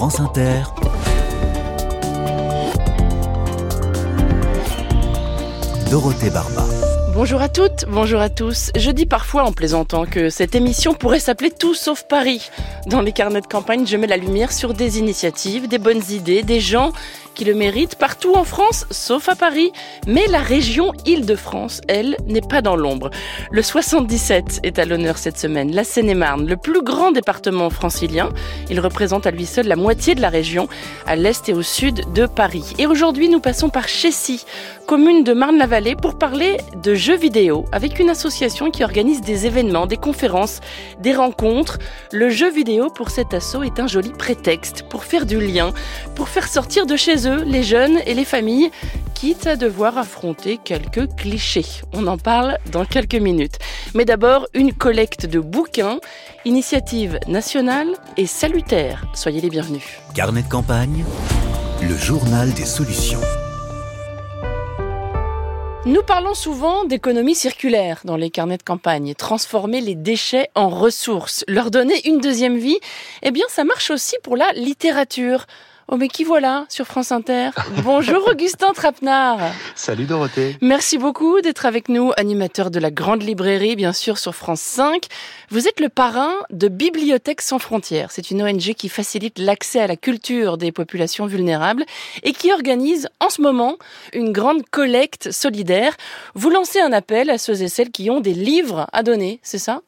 France Inter. Dorothée Barba. Bonjour à toutes, bonjour à tous. Je dis parfois en plaisantant que cette émission pourrait s'appeler Tout sauf Paris. Dans les carnets de campagne, je mets la lumière sur des initiatives, des bonnes idées, des gens qui le méritent partout en France, sauf à Paris. Mais la région Île-de-France, elle, n'est pas dans l'ombre. Le 77 est à l'honneur cette semaine. La Seine-et-Marne, le plus grand département francilien. Il représente à lui seul la moitié de la région, à l'est et au sud de Paris. Et aujourd'hui, nous passons par Chessy, commune de Marne-la-Vallée, pour parler de jeux vidéo avec une association qui organise des événements, des conférences, des rencontres. Le jeu vidéo pour cet assaut est un joli prétexte pour faire du lien, pour faire sortir de chez eux les jeunes et les familles, quitte à devoir affronter quelques clichés. On en parle dans quelques minutes. Mais d'abord, une collecte de bouquins, initiative nationale et salutaire. Soyez les bienvenus. Carnet de campagne, le journal des solutions. Nous parlons souvent d'économie circulaire dans les carnets de campagne, transformer les déchets en ressources, leur donner une deuxième vie. Eh bien, ça marche aussi pour la littérature. Oh mais qui voilà sur France Inter? Bonjour Augustin Trapenard Salut Dorothée Merci beaucoup d'être avec nous, animateur de la Grande Librairie, bien sûr, sur France 5. Vous êtes le parrain de Bibliothèques sans frontières. C'est une ONG qui facilite l'accès à la culture des populations vulnérables et qui organise en ce moment une grande collecte solidaire. Vous lancez un appel à ceux et celles qui ont des livres à donner, c'est ça?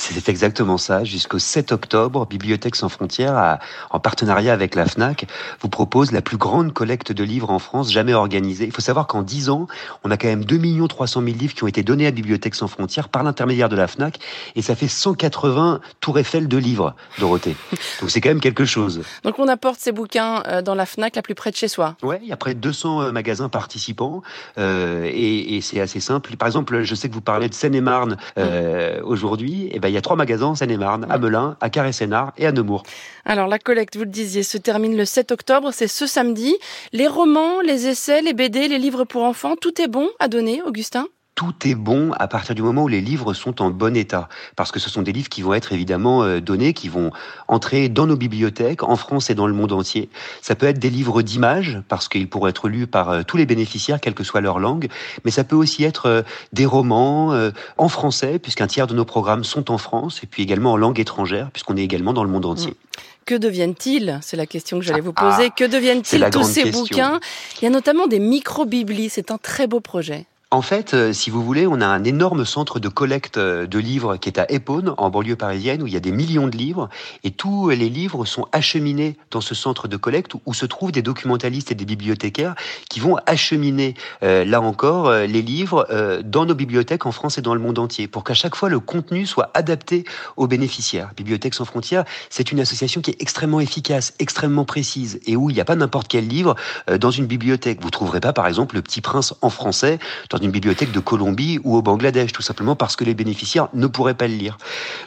C'est exactement ça. Jusqu'au 7 octobre, Bibliothèques sans frontières, en partenariat avec la FNAC, vous propose la plus grande collecte de livres en France jamais organisée. Il faut savoir qu'en 10 ans, on a quand même 2 300 000 livres qui ont été donnés à Bibliothèques sans frontières par l'intermédiaire de la FNAC. Et ça fait 180 tours Eiffel de livres, Dorothée. Donc c'est quand même quelque chose. Donc on apporte ces bouquins euh, dans la FNAC la plus près de chez soi Ouais, il y a près de 200 euh, magasins participants. Euh, et, et c'est assez simple. Par exemple, je sais que vous parlez de Seine-et-Marne euh, aujourd'hui. Et eh ben, il y a trois magasins en Seine-et-Marne, à Melun, à Carré-Sénard et à Nemours. Alors la collecte, vous le disiez, se termine le 7 octobre, c'est ce samedi. Les romans, les essais, les BD, les livres pour enfants, tout est bon à donner, Augustin? Tout est bon à partir du moment où les livres sont en bon état. Parce que ce sont des livres qui vont être évidemment euh, donnés, qui vont entrer dans nos bibliothèques, en France et dans le monde entier. Ça peut être des livres d'images, parce qu'ils pourront être lus par euh, tous les bénéficiaires, quelle que soit leur langue. Mais ça peut aussi être euh, des romans en français, puisqu'un tiers de nos programmes sont en France, et puis également en langue étrangère, puisqu'on est également dans le monde entier. Mmh. Que deviennent-ils? C'est la question que j'allais vous poser. Ah, que deviennent-ils tous ces bouquins? Il y a notamment des micro-biblies. C'est un très beau projet. En fait, euh, si vous voulez, on a un énorme centre de collecte euh, de livres qui est à Épône, en banlieue parisienne, où il y a des millions de livres, et tous les livres sont acheminés dans ce centre de collecte où se trouvent des documentalistes et des bibliothécaires qui vont acheminer, euh, là encore, les livres dans nos bibliothèques en France et dans le monde entier, pour qu'à chaque fois le contenu soit adapté aux bénéficiaires. Bibliothèques sans frontières, c'est une association qui est extrêmement efficace, extrêmement précise, et où il n'y a pas n'importe quel livre dans une bibliothèque. Vous trouverez pas, par exemple, Le Petit Prince en français une bibliothèque de Colombie ou au Bangladesh, tout simplement parce que les bénéficiaires ne pourraient pas le lire.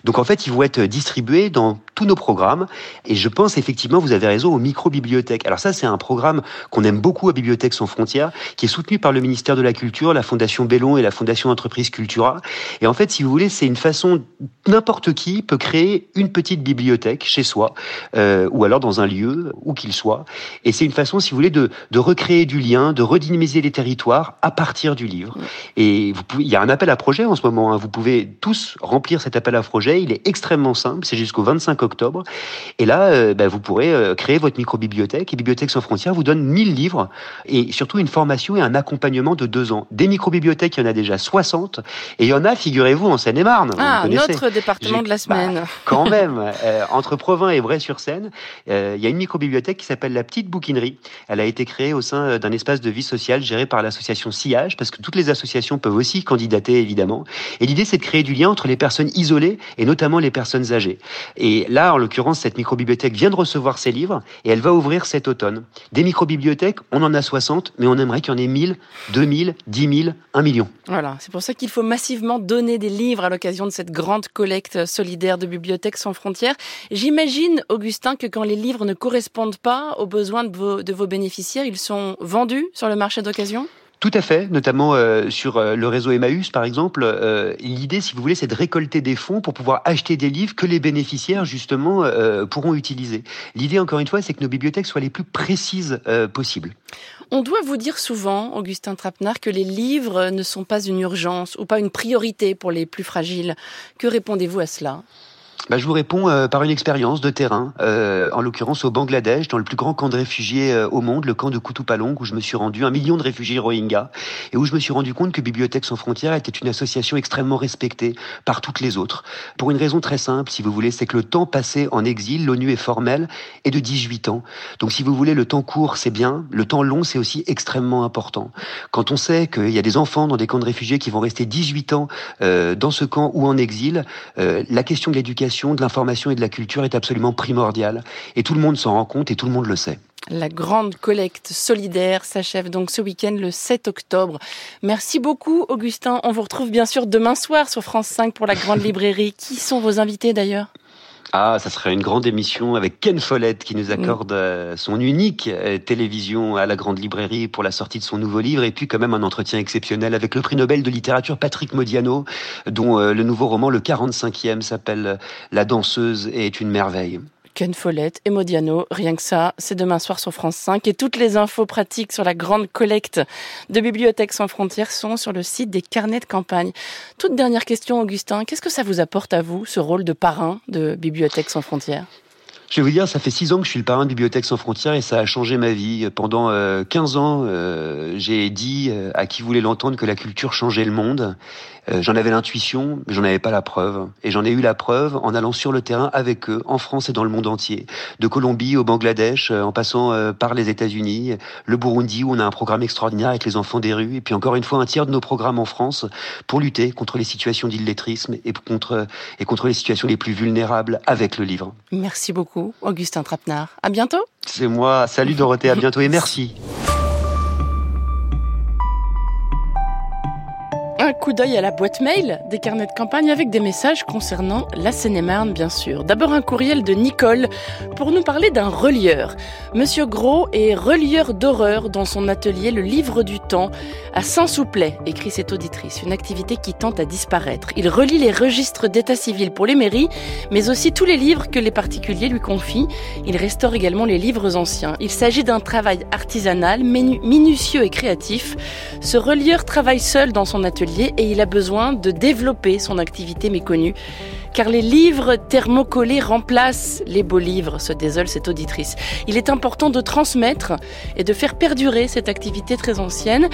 Donc en fait, ils vont être distribués dans tous nos programmes. Et je pense effectivement, vous avez raison, aux micro-bibliothèques. Alors ça, c'est un programme qu'on aime beaucoup à Bibliothèques sans frontières, qui est soutenu par le ministère de la Culture, la Fondation Bellon et la Fondation Entreprise Cultura. Et en fait, si vous voulez, c'est une façon, n'importe qui peut créer une petite bibliothèque chez soi, euh, ou alors dans un lieu, où qu'il soit. Et c'est une façon, si vous voulez, de recréer du lien, de redynamiser les territoires à partir du livre. Et vous pouvez, il y a un appel à projet en ce moment. Hein. Vous pouvez tous remplir cet appel à projet. Il est extrêmement simple. C'est jusqu'au 25 octobre. Et là, euh, bah, vous pourrez euh, créer votre micro-bibliothèque. Et Bibliothèques sans frontières vous donne 1000 livres et surtout une formation et un accompagnement de deux ans. Des micro-bibliothèques, il y en a déjà 60. Et il y en a, figurez-vous, en Seine-et-Marne. Ah, notre département de la semaine. Bah, quand même. Euh, entre Provins et Bray-sur-Seine, il y a une micro-bibliothèque qui s'appelle la Petite Bouquinerie. Elle a été créée au sein d'un espace de vie sociale géré par l'association Sillage parce que tout les associations peuvent aussi candidater, évidemment. Et l'idée, c'est de créer du lien entre les personnes isolées et notamment les personnes âgées. Et là, en l'occurrence, cette microbibliothèque vient de recevoir ses livres et elle va ouvrir cet automne. Des microbibliothèques, on en a 60, mais on aimerait qu'il y en ait 1000, 2000, 10 000, 1 million. Voilà, c'est pour ça qu'il faut massivement donner des livres à l'occasion de cette grande collecte solidaire de bibliothèques sans frontières. J'imagine, Augustin, que quand les livres ne correspondent pas aux besoins de vos bénéficiaires, ils sont vendus sur le marché d'occasion? Tout à fait, notamment euh, sur euh, le réseau Emmaüs, par exemple. Euh, L'idée, si vous voulez, c'est de récolter des fonds pour pouvoir acheter des livres que les bénéficiaires, justement, pourront utiliser. L'idée, encore une fois, c'est que nos bibliothèques soient les plus précises possibles. On doit vous dire souvent, Augustin Trapenard, que les livres ne sont pas une urgence ou pas une priorité pour les plus fragiles. Que répondez-vous à cela? Bah, je vous réponds euh, par une expérience de terrain, euh, en l'occurrence au Bangladesh, dans le plus grand camp de réfugiés euh, au monde, le camp de Kutupalong, où je me suis rendu, un million de réfugiés Rohingyas, et où je me suis rendu compte que Bibliothèques sans frontières était une association extrêmement respectée par toutes les autres. Pour une raison très simple, si vous voulez, c'est que le temps passé en exil, l'ONU est formelle, est de 18 ans. Donc si vous voulez, le temps court, c'est bien, le temps long, c'est aussi extrêmement important. Quand on sait qu'il y a des enfants dans des camps de réfugiés qui vont rester 18 ans euh, dans ce camp ou en exil, euh, la question de l'éducation de l'information et de la culture est absolument primordiale. Et tout le monde s'en rend compte et tout le monde le sait. La grande collecte solidaire s'achève donc ce week-end le 7 octobre. Merci beaucoup Augustin. On vous retrouve bien sûr demain soir sur France 5 pour la grande librairie. Qui sont vos invités d'ailleurs? Ah, ça serait une grande émission avec Ken Follett qui nous accorde euh, son unique euh, télévision à la Grande Librairie pour la sortie de son nouveau livre et puis quand même un entretien exceptionnel avec le prix Nobel de littérature Patrick Modiano dont euh, le nouveau roman, le 45e, s'appelle La danseuse et est une merveille. Ken Follett et Modiano. Rien que ça, c'est demain soir sur France 5. Et toutes les infos pratiques sur la grande collecte de Bibliothèques sans frontières sont sur le site des carnets de campagne. Toute dernière question, Augustin. Qu'est-ce que ça vous apporte à vous, ce rôle de parrain de Bibliothèques sans frontières? Je vais vous dire, ça fait six ans que je suis le parrain de Bibliothèques sans frontières et ça a changé ma vie. Pendant euh, 15 ans, euh, j'ai dit euh, à qui voulait l'entendre que la culture changeait le monde. Euh, j'en avais l'intuition, mais j'en avais pas la preuve. Et j'en ai eu la preuve en allant sur le terrain avec eux, en France et dans le monde entier. De Colombie au Bangladesh, euh, en passant euh, par les États-Unis, le Burundi, où on a un programme extraordinaire avec les enfants des rues. Et puis encore une fois, un tiers de nos programmes en France pour lutter contre les situations d'illettrisme et contre, et contre les situations les plus vulnérables avec le livre. Merci beaucoup, Augustin Trapenard. À bientôt. C'est moi. Salut Dorothée, à bientôt et merci. Un coup d'œil à la boîte mail des carnets de campagne avec des messages concernant la Seine-et-Marne, bien sûr. D'abord un courriel de Nicole pour nous parler d'un relieur. Monsieur Gros est relieur d'horreur dans son atelier Le Livre du Temps à Saint-Souplet, écrit cette auditrice, une activité qui tente à disparaître. Il relie les registres d'état civil pour les mairies, mais aussi tous les livres que les particuliers lui confient. Il restaure également les livres anciens. Il s'agit d'un travail artisanal, minutieux et créatif. Ce relieur travaille seul dans son atelier et il a besoin de développer son activité méconnue. Car les livres thermocollés remplacent les beaux livres, se désole cette auditrice. Il est important de transmettre et de faire perdurer cette activité très ancienne.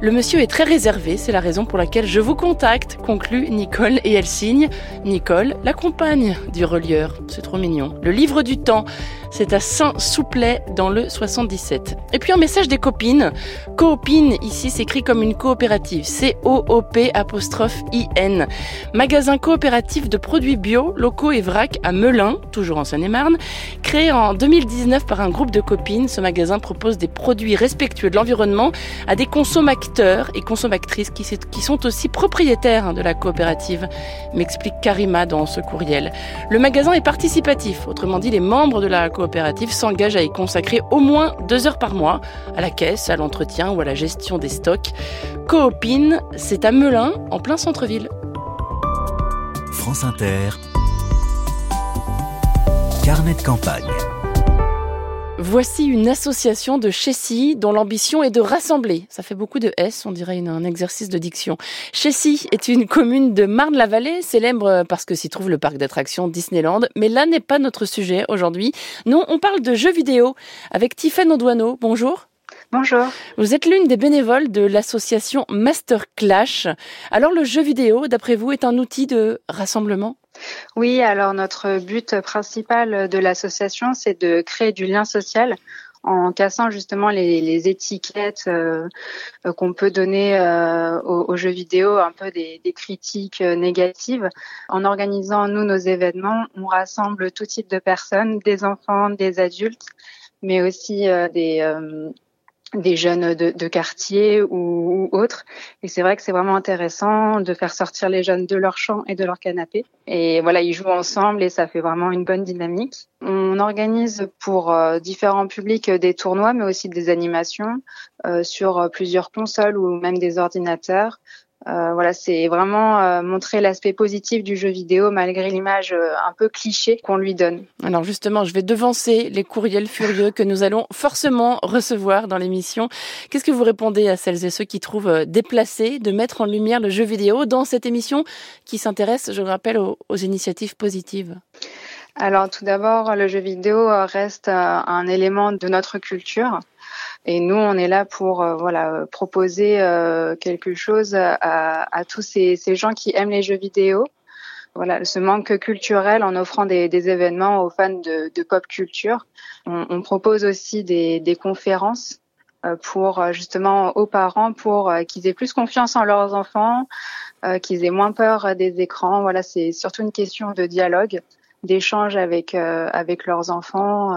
Le monsieur est très réservé, c'est la raison pour laquelle je vous contacte, conclut Nicole, et elle signe Nicole, la compagne du relieur. C'est trop mignon. Le livre du temps, c'est à Saint-Souplet dans le 77. Et puis un message des copines. Coopine, ici s'écrit comme une coopérative. C-O-O-P apostrophe I-N. Magasin coopératif de produits bio, locaux et vrac à Melun, toujours en Seine-et-Marne. Créé en 2019 par un groupe de copines, ce magasin propose des produits respectueux de l'environnement à des consommateurs et consommatrices qui, sont aussi propriétaires de la coopérative, m'explique Karima dans ce courriel. Le magasin est participatif, autrement dit les membres de la coopérative s'engage à y consacrer au moins deux heures par mois à la caisse, à l'entretien ou à la gestion des stocks. Coopine, c'est à Melun, en plein centre-ville. France Inter. Carnet de campagne. Voici une association de Chessy dont l'ambition est de rassembler. Ça fait beaucoup de S, on dirait une, un exercice de diction. Chessy est une commune de Marne-la-Vallée, célèbre parce que s'y trouve le parc d'attractions Disneyland. Mais là n'est pas notre sujet aujourd'hui. Non, on parle de jeux vidéo avec Tiffaine Audouaneau. Bonjour. Bonjour. Vous êtes l'une des bénévoles de l'association Master Clash. Alors le jeu vidéo, d'après vous, est un outil de rassemblement? Oui, alors notre but principal de l'association, c'est de créer du lien social en cassant justement les, étiquettes euh, qu'on peut donner euh, aux, jeux vidéo, un peu des, critiques négatives. En organisant, nous, nos événements, on rassemble tout type de personnes, des enfants, des adultes, mais aussi euh, des des jeunes de, quartier ou, autres. Et c'est vrai que c'est vraiment intéressant de faire sortir les jeunes de leur champ et de leur canapé. Et voilà, ils jouent ensemble et ça fait vraiment une bonne dynamique. On organise pour euh, différents publics des tournois, mais aussi des animations euh, sur plusieurs consoles ou même des ordinateurs. Euh, voilà, c'est vraiment euh, montrer l'aspect positif du jeu vidéo malgré l'image euh, un peu cliché qu'on lui donne. Alors justement, je vais devancer les courriels furieux que nous allons forcément recevoir dans l'émission. Qu'est-ce que vous répondez à celles et ceux qui trouvent déplacé de mettre en lumière le jeu vidéo dans cette émission qui s'intéresse, je le rappelle, aux, aux initiatives positives? Alors tout d'abord, le jeu vidéo reste un élément de notre culture. Et nous, on est là pour euh, voilà proposer euh, quelque chose à, à tous ces, ces, gens qui aiment les jeux vidéo. Voilà, ce manque culturel en offrant des, des événements aux fans de, de pop culture. On, on, propose aussi des, des conférences euh, pour justement aux parents pour qu'ils aient plus confiance en leurs enfants, qu'ils aient moins peur des écrans. Voilà, c'est surtout une question de dialogue, d'échange avec avec leurs enfants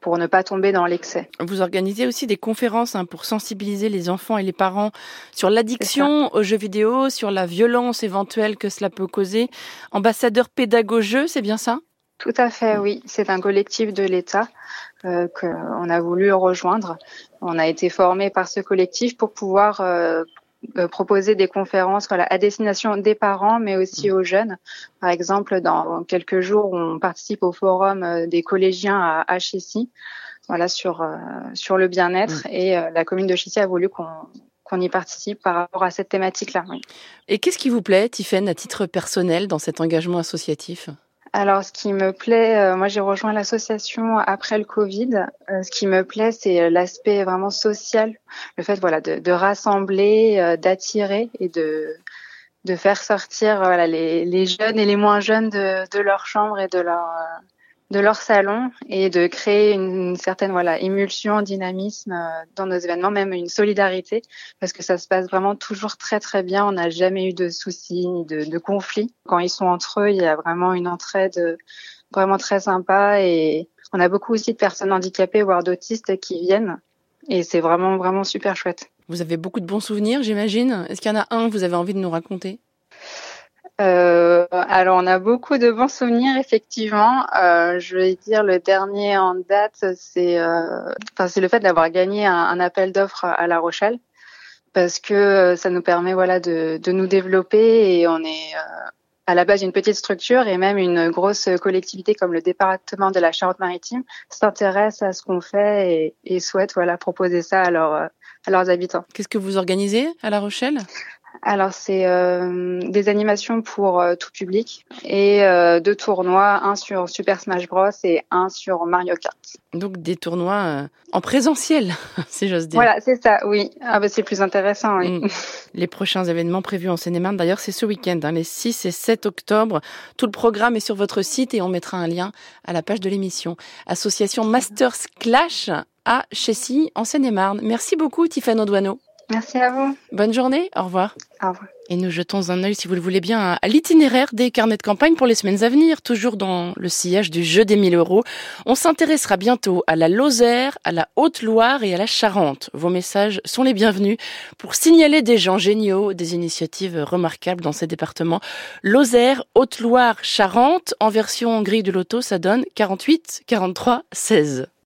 pour ne pas tomber dans l'excès. Vous organisez aussi des conférences hein, pour sensibiliser les enfants et les parents sur l'addiction aux jeux vidéo, sur la violence éventuelle que cela peut causer. Ambassadeur pédagogue, c'est bien ça? Tout à fait, oui. C'est un collectif de l'État euh, qu'on a voulu rejoindre. On a été formé par ce collectif pour pouvoir euh, euh, proposer des conférences voilà, à destination des parents, mais aussi aux jeunes. Par exemple, dans quelques jours, on participe au forum euh, des collégiens à HSI, voilà, sur, euh, sur le bien-être. Mm. Et la commune de Chissy a voulu qu'on qu'on y participe par rapport à cette thématique-là. Oui. Et qu'est-ce qui vous plaît, Tiffaine, à titre personnel, dans cet engagement associatif? Alors, ce qui me plaît, euh, moi j'ai rejoint l'association après le Covid. Euh, ce qui me plaît, c'est l'aspect vraiment social, le fait voilà de, de rassembler, euh, d'attirer et de de faire sortir voilà les, les, jeunes et les moins jeunes de, de leur chambre et de leur de leur salon et de créer une, certaine voilà émulsion, dynamisme euh, dans nos événements, même une solidarité, parce que ça se passe vraiment toujours très très bien. On n'a jamais eu de soucis ni de, de conflits. Quand ils sont entre eux, il y a vraiment une entraide euh, vraiment très sympa et on a beaucoup aussi de personnes handicapées voire d'autistes qui viennent et c'est vraiment vraiment super chouette. Vous avez beaucoup de bons souvenirs, j'imagine. Est-ce qu'il y en a un que vous avez envie de nous raconter? Euh, alors, on a beaucoup de bons souvenirs, effectivement. Euh, je vais dire le dernier en date, c'est euh, le fait d'avoir gagné un, appel d'offres à La Rochelle, parce que euh, ça nous permet voilà de, de nous développer et on est euh, à la base une petite structure et même une grosse collectivité comme le département de la Charente-Maritime s'intéresse à ce qu'on fait et, et, souhaite voilà proposer ça à, à leurs habitants. Qu'est-ce que vous organisez à La Rochelle? Alors c'est euh, des animations pour euh, tout public et euh, deux tournois, un sur Super Smash Bros et un sur Mario Kart. Donc des tournois euh, en présentiel, si j'ose dire. Voilà, c'est ça, oui. Ah bah c'est plus intéressant. Oui. Mm. Les prochains événements prévus en Seine-et-Marne, d'ailleurs, c'est ce week-end, hein, les 6 et 7 octobre. Tout le programme est sur votre site et on mettra un lien à la page de l'émission. Association Masters Clash à Chessy, en Seine-et-Marne. Merci beaucoup, Tiffany Audouano. Merci à vous. Bonne journée. Au revoir. Au revoir. Et nous jetons un œil, si vous le voulez bien, à l'itinéraire des carnets de campagne pour les semaines à venir, toujours dans le sillage du jeu des 1000 euros. On s'intéressera bientôt à la Lozère, à la Haute-Loire et à la Charente. Vos messages sont les bienvenus pour signaler des gens géniaux, des initiatives remarquables dans ces départements. Lozère, Haute-Loire, Charente, en version grille de loto, ça donne 48, 43, 16.